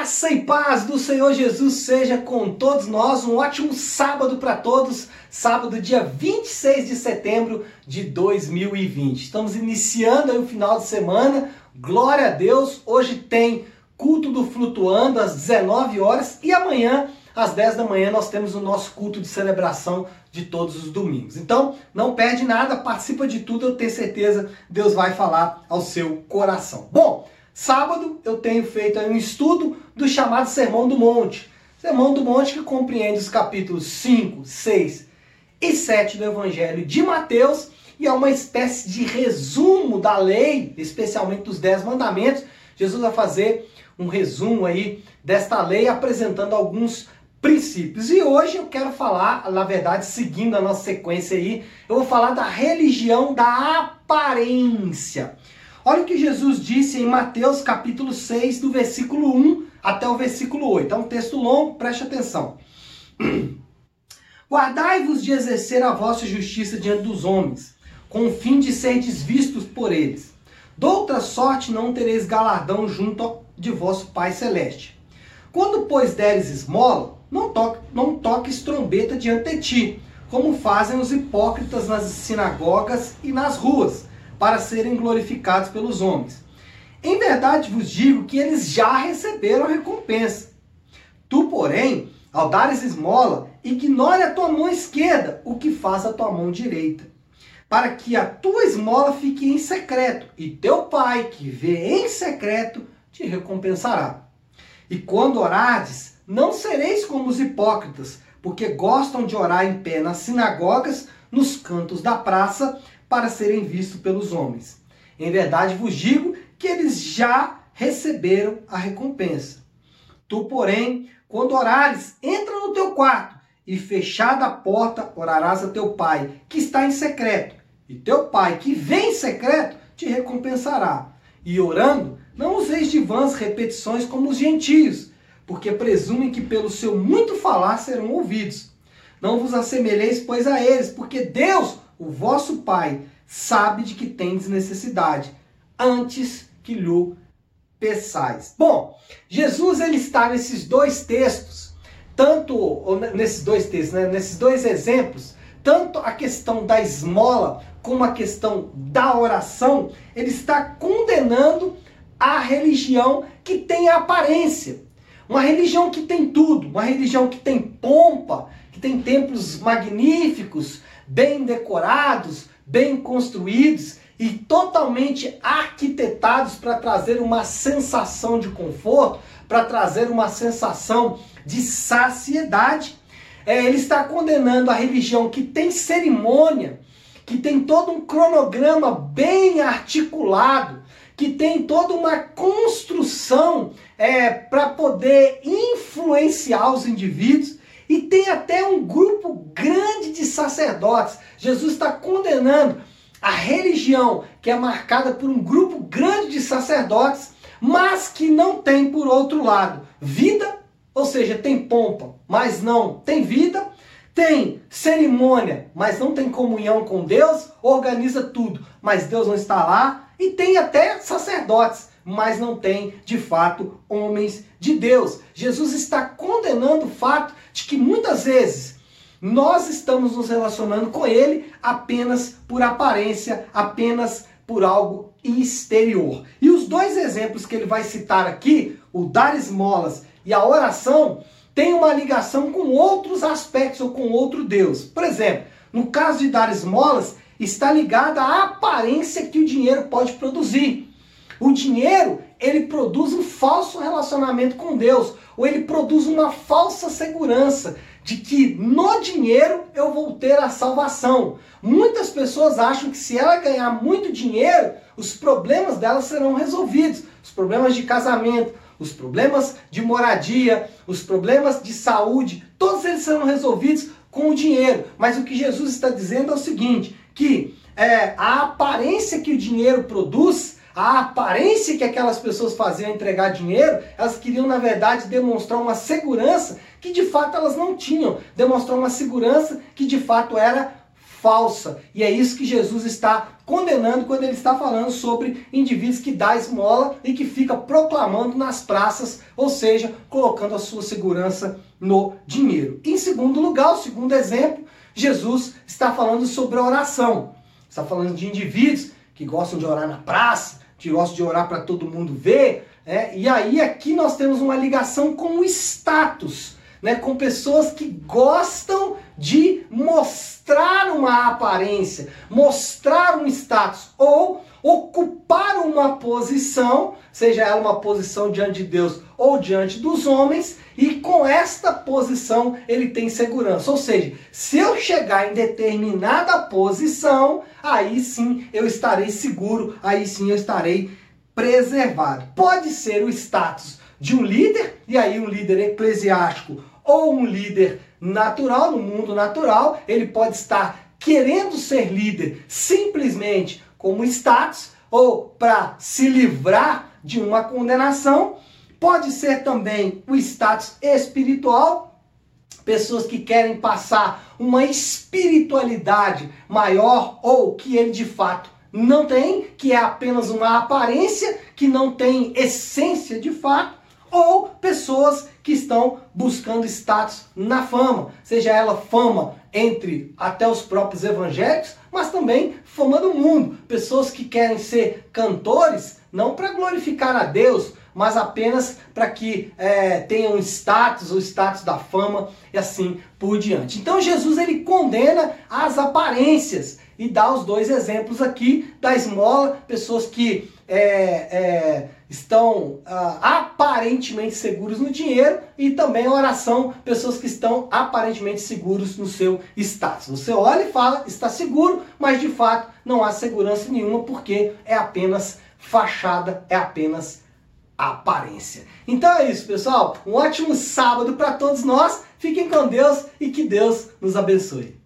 Graça e paz do Senhor Jesus seja com todos nós. Um ótimo sábado para todos. Sábado, dia 26 de setembro de 2020. Estamos iniciando aí o final de semana. Glória a Deus. Hoje tem culto do Flutuando às 19 horas e amanhã às 10 da manhã nós temos o nosso culto de celebração de todos os domingos. Então, não perde nada, participa de tudo, eu tenho certeza Deus vai falar ao seu coração. Bom, Sábado eu tenho feito um estudo do chamado Sermão do Monte. Sermão do Monte que compreende os capítulos 5, 6 e 7 do Evangelho de Mateus e é uma espécie de resumo da lei, especialmente dos Dez Mandamentos. Jesus vai fazer um resumo aí desta lei apresentando alguns princípios. E hoje eu quero falar, na verdade, seguindo a nossa sequência aí, eu vou falar da religião da aparência. Olha o que Jesus disse em Mateus capítulo 6, do versículo 1 até o versículo 8. É um texto longo, preste atenção. Guardai-vos de exercer a vossa justiça diante dos homens, com o fim de serdes vistos por eles. Doutra sorte não tereis galardão junto de vosso Pai Celeste. Quando, pois, deres esmola, não, toque, não toques trombeta diante de ti, como fazem os hipócritas nas sinagogas e nas ruas para serem glorificados pelos homens. Em verdade vos digo que eles já receberam recompensa. Tu, porém, ao dares esmola, ignore a tua mão esquerda o que faz a tua mão direita, para que a tua esmola fique em secreto, e teu pai, que vê em secreto, te recompensará. E quando orardes, não sereis como os hipócritas, porque gostam de orar em pé nas sinagogas, nos cantos da praça, para serem vistos pelos homens. Em verdade vos digo que eles já receberam a recompensa. Tu, porém, quando orares, entra no teu quarto e fechada a porta, orarás a teu pai, que está em secreto. E teu pai, que vem em secreto, te recompensará. E orando, não useis de vãs repetições como os gentios, porque presumem que pelo seu muito falar serão ouvidos. Não vos assemelheis, pois, a eles, porque Deus o vosso Pai sabe de que tendes necessidade, antes que lhe peçais. Bom, Jesus ele está nesses dois textos, tanto nesses dois textos, né, nesses dois exemplos, tanto a questão da esmola como a questão da oração, ele está condenando a religião que tem a aparência. Uma religião que tem tudo, uma religião que tem pompa, que tem templos magníficos, bem decorados, bem construídos e totalmente arquitetados para trazer uma sensação de conforto, para trazer uma sensação de saciedade. É, ele está condenando a religião que tem cerimônia, que tem todo um cronograma bem articulado, que tem toda uma construção é, para poder influenciar os indivíduos e tem até um grupo grande de sacerdotes. Jesus está condenando a religião que é marcada por um grupo grande de sacerdotes, mas que não tem, por outro lado, vida, ou seja, tem pompa, mas não tem vida, tem cerimônia, mas não tem comunhão com Deus, organiza tudo, mas Deus não está lá, e tem até sacerdotes, mas não tem de fato homens de Deus. Jesus está condenando o fato de que muitas vezes nós estamos nos relacionando com ele apenas por aparência, apenas por algo exterior. E os dois exemplos que ele vai citar aqui, o dar esmolas e a oração, têm uma ligação com outros aspectos ou com outro Deus. Por exemplo, no caso de dar esmolas, está ligada à aparência que o dinheiro pode produzir. O dinheiro, ele produz um falso relacionamento com Deus, ou ele produz uma falsa segurança de que no dinheiro eu vou ter a salvação. Muitas pessoas acham que se ela ganhar muito dinheiro, os problemas dela serão resolvidos. Os problemas de casamento, os problemas de moradia, os problemas de saúde, todos eles serão resolvidos com o dinheiro. Mas o que Jesus está dizendo é o seguinte: que é, a aparência que o dinheiro produz a aparência que aquelas pessoas faziam entregar dinheiro, elas queriam, na verdade, demonstrar uma segurança que de fato elas não tinham, demonstrar uma segurança que de fato era falsa. E é isso que Jesus está condenando quando ele está falando sobre indivíduos que dá esmola e que fica proclamando nas praças, ou seja, colocando a sua segurança no dinheiro. Em segundo lugar, o segundo exemplo, Jesus está falando sobre a oração. Está falando de indivíduos que gostam de orar na praça, que gostam de orar para todo mundo ver. É? E aí aqui nós temos uma ligação com o status né, com pessoas que gostam de mostrar uma aparência, mostrar um status ou ocupar uma posição, seja ela uma posição diante de Deus ou diante dos homens, e com esta posição ele tem segurança. Ou seja, se eu chegar em determinada posição, aí sim eu estarei seguro, aí sim eu estarei preservado. Pode ser o status de um líder, e aí um líder eclesiástico ou um líder natural, no mundo natural, ele pode estar querendo ser líder simplesmente como status ou para se livrar de uma condenação. Pode ser também o status espiritual, pessoas que querem passar uma espiritualidade maior ou que ele de fato não tem, que é apenas uma aparência, que não tem essência de fato ou pessoas que estão buscando status na fama, seja ela fama entre até os próprios evangélicos, mas também fama do mundo, pessoas que querem ser cantores não para glorificar a Deus, mas apenas para que é, tenham status, o status da fama e assim por diante. Então Jesus ele condena as aparências e dá os dois exemplos aqui da esmola, pessoas que é, é, estão ah, aparentemente seguros no dinheiro e também a oração, pessoas que estão aparentemente seguros no seu status. Você olha e fala, está seguro, mas de fato não há segurança nenhuma porque é apenas fachada, é apenas aparência. Então é isso, pessoal. Um ótimo sábado para todos nós. Fiquem com Deus e que Deus nos abençoe.